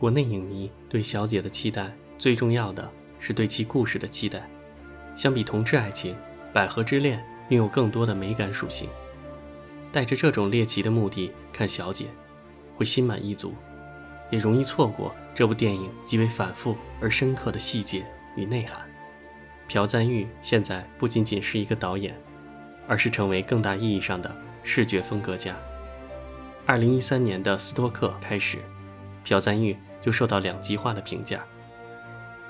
国内影迷对小姐的期待，最重要的是对其故事的期待。相比同志爱情，《百合之恋》拥有更多的美感属性。带着这种猎奇的目的看小姐，会心满意足，也容易错过这部电影极为反复而深刻的细节与内涵。朴赞玉现在不仅仅是一个导演，而是成为更大意义上的视觉风格家。二零一三年的《斯托克》开始，朴赞玉就受到两极化的评价：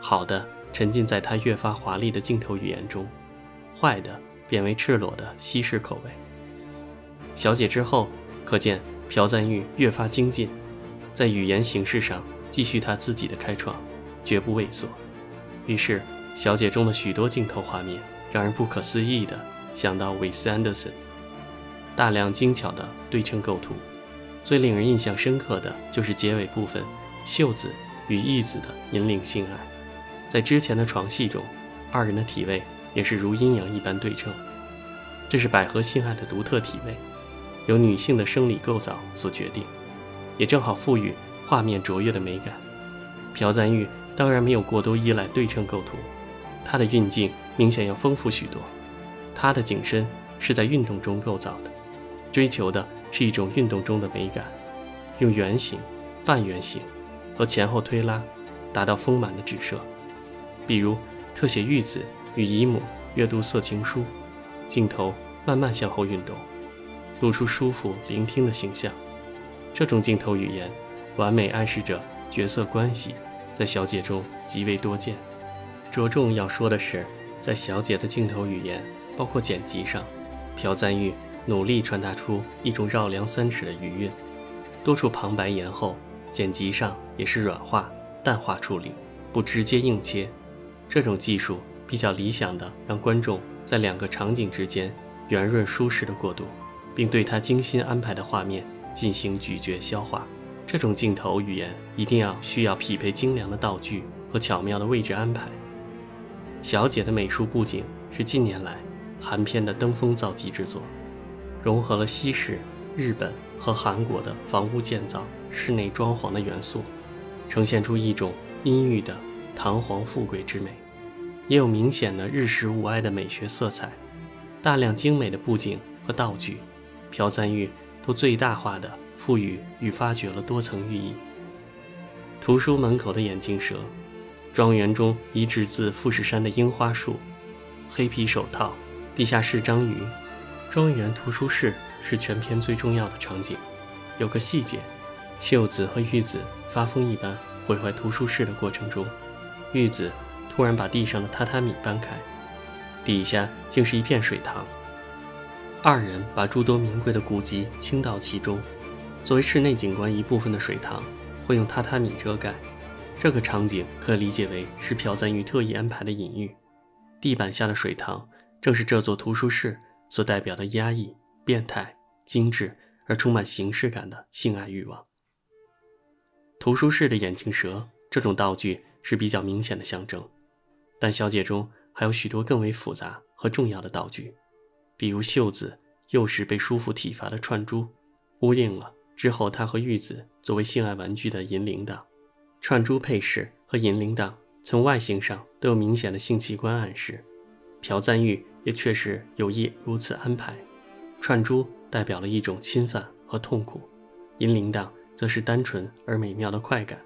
好的，沉浸在他越发华丽的镜头语言中；坏的，变为赤裸的西式口味。小姐之后，可见朴赞玉越发精进，在语言形式上继续他自己的开创，绝不畏缩。于是，小姐中的许多镜头画面让人不可思议地想到韦斯安德森，大量精巧的对称构图。最令人印象深刻的就是结尾部分，秀子与义子的引领性爱。在之前的床戏中，二人的体位也是如阴阳一般对称，这是百合性爱的独特体位，由女性的生理构造所决定，也正好赋予画面卓越的美感。朴赞玉当然没有过多依赖对称构图，他的运镜明显要丰富许多。他的景深是在运动中构造的，追求的。是一种运动中的美感，用圆形、半圆形和前后推拉，达到丰满的指射。比如特写玉子与姨母阅读色情书，镜头慢慢向后运动，露出舒服聆听的形象。这种镜头语言，完美暗示着角色关系，在小姐中极为多见。着重要说的是，在小姐的镜头语言，包括剪辑上，朴赞玉。努力传达出一种绕梁三尺的余韵，多处旁白延后，剪辑上也是软化、淡化处理，不直接硬切。这种技术比较理想的，让观众在两个场景之间圆润舒适的过渡，并对他精心安排的画面进行咀嚼消化。这种镜头语言一定要需要匹配精良的道具和巧妙的位置安排。小姐的美术布景是近年来韩片的登峰造极之作。融合了西式、日本和韩国的房屋建造、室内装潢的元素，呈现出一种阴郁的堂皇富贵之美，也有明显的日式物哀的美学色彩。大量精美的布景和道具，朴赞玉都最大化的赋予与发掘了多层寓意。图书门口的眼镜蛇，庄园中移植自富士山的樱花树，黑皮手套，地下室章鱼。庄园图书室是全篇最重要的场景。有个细节，秀子和玉子发疯一般毁坏图书室的过程中，玉子突然把地上的榻榻米搬开，底下竟是一片水塘。二人把诸多名贵的古籍倾倒其中，作为室内景观一部分的水塘会用榻榻米遮盖。这个场景可理解为是朴赞玉特意安排的隐喻。地板下的水塘正是这座图书室。所代表的压抑、变态、精致而充满形式感的性爱欲望。图书室的眼镜蛇这种道具是比较明显的象征，但小姐中还有许多更为复杂和重要的道具，比如袖子幼时被叔父体罚的串珠，呼应了之后他和玉子作为性爱玩具的银铃铛。串珠配饰和银铃铛从外形上都有明显的性器官暗示。朴赞玉。也确实有意如此安排，串珠代表了一种侵犯和痛苦，银铃铛则是单纯而美妙的快感。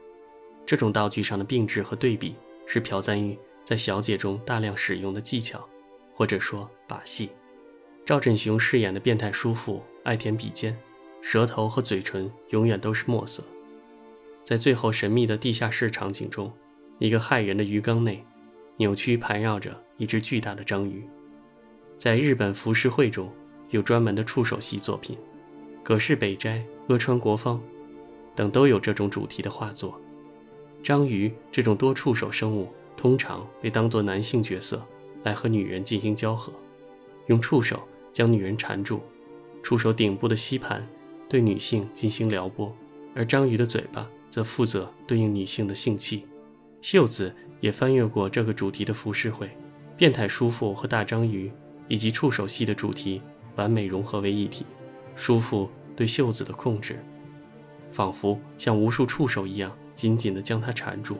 这种道具上的并置和对比，是朴赞玉在小姐中大量使用的技巧，或者说把戏。赵振雄饰演的变态叔父爱舔笔尖，舌头和嘴唇永远都是墨色。在最后神秘的地下室场景中，一个骇人的鱼缸内，扭曲盘绕着一只巨大的章鱼。在日本浮世绘中，有专门的触手系作品，葛饰北斋、阿川国芳等都有这种主题的画作。章鱼这种多触手生物，通常被当作男性角色来和女人进行交合，用触手将女人缠住，触手顶部的吸盘对女性进行撩拨，而章鱼的嘴巴则负责对应女性的性器。秀子也翻阅过这个主题的浮世绘，变态叔父和大章鱼。以及触手系的主题完美融合为一体，叔父对袖子的控制，仿佛像无数触手一样紧紧地将她缠住。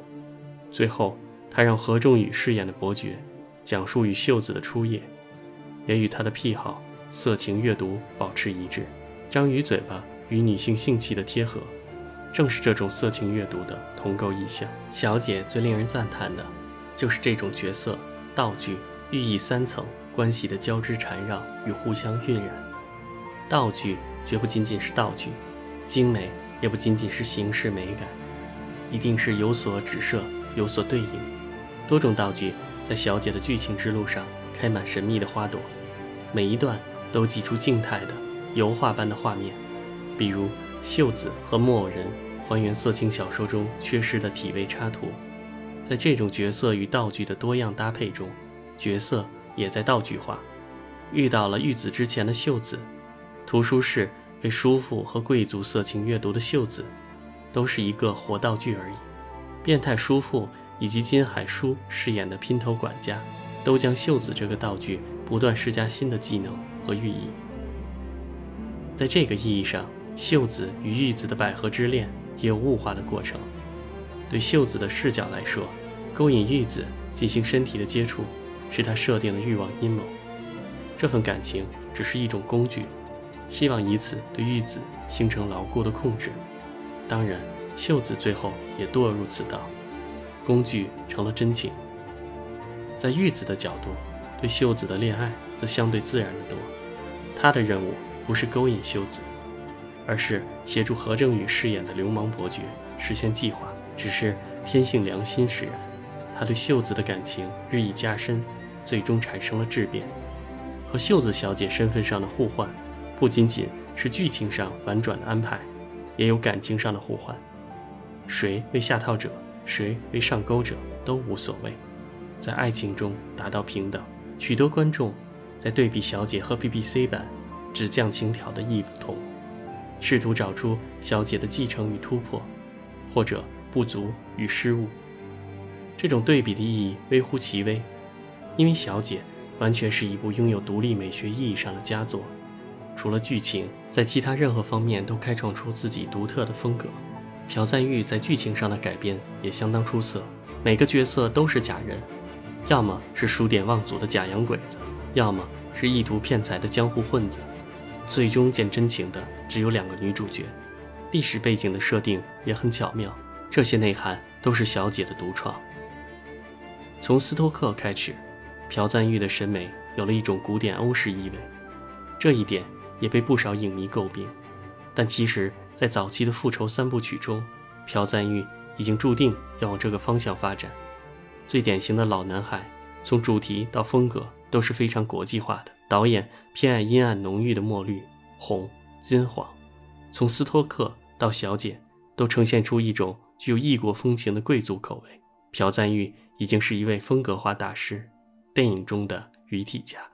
最后，他让何仲宇饰演的伯爵讲述与秀子的初夜，也与他的癖好色情阅读保持一致。章鱼嘴巴与女性性器的贴合，正是这种色情阅读的同构意象。小姐最令人赞叹的，就是这种角色、道具、寓意三层关系的交织缠绕与互相晕染。道具绝不仅仅是道具，精美也不仅仅是形式美感，一定是有所指涉。有所对应，多种道具在小姐的剧情之路上开满神秘的花朵，每一段都挤出静态的油画般的画面，比如袖子和木偶人还原色情小说中缺失的体位插图。在这种角色与道具的多样搭配中，角色也在道具化。遇到了玉子之前的秀子，图书室为叔父和贵族色情阅读的秀子，都是一个活道具而已。变态叔父以及金海叔饰演的姘头管家，都将袖子这个道具不断施加新的技能和寓意。在这个意义上，袖子与玉子的百合之恋也有物化的过程。对袖子的视角来说，勾引玉子进行身体的接触，是他设定的欲望阴谋。这份感情只是一种工具，希望以此对玉子形成牢固的控制。当然。秀子最后也堕入此道，工具成了真情。在玉子的角度，对秀子的恋爱则相对自然的多。他的任务不是勾引秀子，而是协助何正宇饰演的流氓伯爵实现计划。只是天性良心使然，他对秀子的感情日益加深，最终产生了质变。和秀子小姐身份上的互换，不仅仅是剧情上反转的安排，也有感情上的互换。谁为下套者，谁为上钩者都无所谓，在爱情中达到平等。许多观众在对比小姐和 BBC 版只降情调的意义不同，试图找出小姐的继承与突破，或者不足与失误。这种对比的意义微乎其微，因为小姐完全是一部拥有独立美学意义上的佳作，除了剧情，在其他任何方面都开创出自己独特的风格。朴赞玉在剧情上的改编也相当出色，每个角色都是假人，要么是数典忘祖的假洋鬼子，要么是意图骗财的江湖混子，最终见真情的只有两个女主角。历史背景的设定也很巧妙，这些内涵都是小姐的独创。从斯托克开始，朴赞玉的审美有了一种古典欧式意味，这一点也被不少影迷诟病，但其实。在早期的复仇三部曲中，朴赞玉已经注定要往这个方向发展。最典型的老男孩，从主题到风格都是非常国际化的。导演偏爱阴暗浓郁的墨绿、红、金黄。从斯托克到小姐，都呈现出一种具有异国风情的贵族口味。朴赞玉已经是一位风格化大师，电影中的语体家。